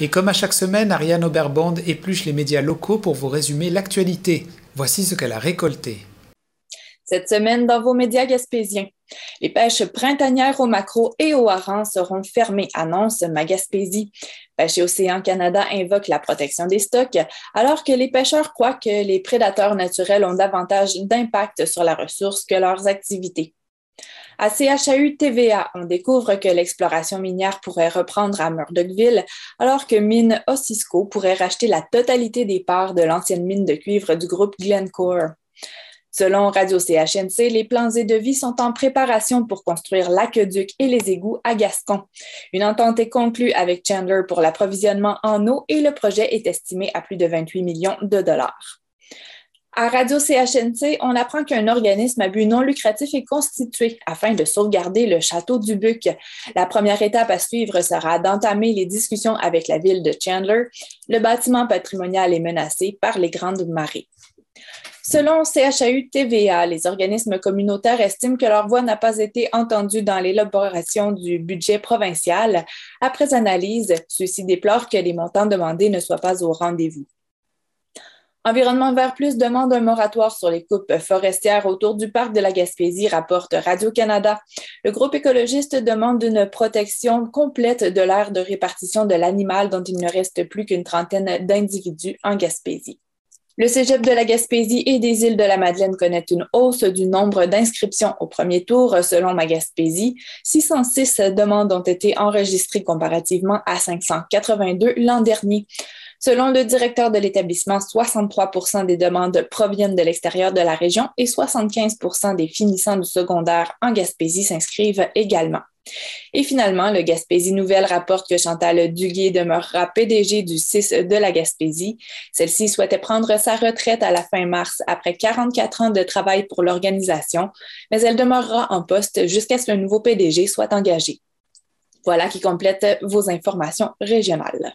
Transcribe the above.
Et comme à chaque semaine, Ariane Oberbond épluche les médias locaux pour vous résumer l'actualité. Voici ce qu'elle a récolté. Cette semaine, dans vos médias gaspésiens, les pêches printanières au macro et au hareng seront fermées, annonce Magaspésie. Pêche et Océan Canada invoque la protection des stocks, alors que les pêcheurs croient que les prédateurs naturels ont davantage d'impact sur la ressource que leurs activités. À CHAU TVA, on découvre que l'exploration minière pourrait reprendre à Murdochville, alors que Mine Ossisco pourrait racheter la totalité des parts de l'ancienne mine de cuivre du groupe Glencore. Selon Radio CHNC, les plans et devis sont en préparation pour construire l'aqueduc et les égouts à Gascon. Une entente est conclue avec Chandler pour l'approvisionnement en eau et le projet est estimé à plus de 28 millions de dollars. À Radio CHNC, on apprend qu'un organisme à but non lucratif est constitué afin de sauvegarder le château du Buc. La première étape à suivre sera d'entamer les discussions avec la ville de Chandler. Le bâtiment patrimonial est menacé par les grandes marées. Selon CHAU TVA, les organismes communautaires estiment que leur voix n'a pas été entendue dans l'élaboration du budget provincial. Après analyse, ceux-ci déplorent que les montants demandés ne soient pas au rendez-vous. Environnement Vert Plus demande un moratoire sur les coupes forestières autour du parc de la Gaspésie, rapporte Radio-Canada. Le groupe écologiste demande une protection complète de l'aire de répartition de l'animal dont il ne reste plus qu'une trentaine d'individus en Gaspésie. Le cégep de la Gaspésie et des îles de la Madeleine connaît une hausse du nombre d'inscriptions au premier tour selon ma Gaspésie. 606 demandes ont été enregistrées comparativement à 582 l'an dernier. Selon le directeur de l'établissement, 63% des demandes proviennent de l'extérieur de la région et 75% des finissants du secondaire en Gaspésie s'inscrivent également. Et finalement, le Gaspésie Nouvelle rapporte que Chantal Duguay demeurera PDG du 6 de la Gaspésie. Celle-ci souhaitait prendre sa retraite à la fin mars après 44 ans de travail pour l'organisation, mais elle demeurera en poste jusqu'à ce que le nouveau PDG soit engagé. Voilà qui complète vos informations régionales.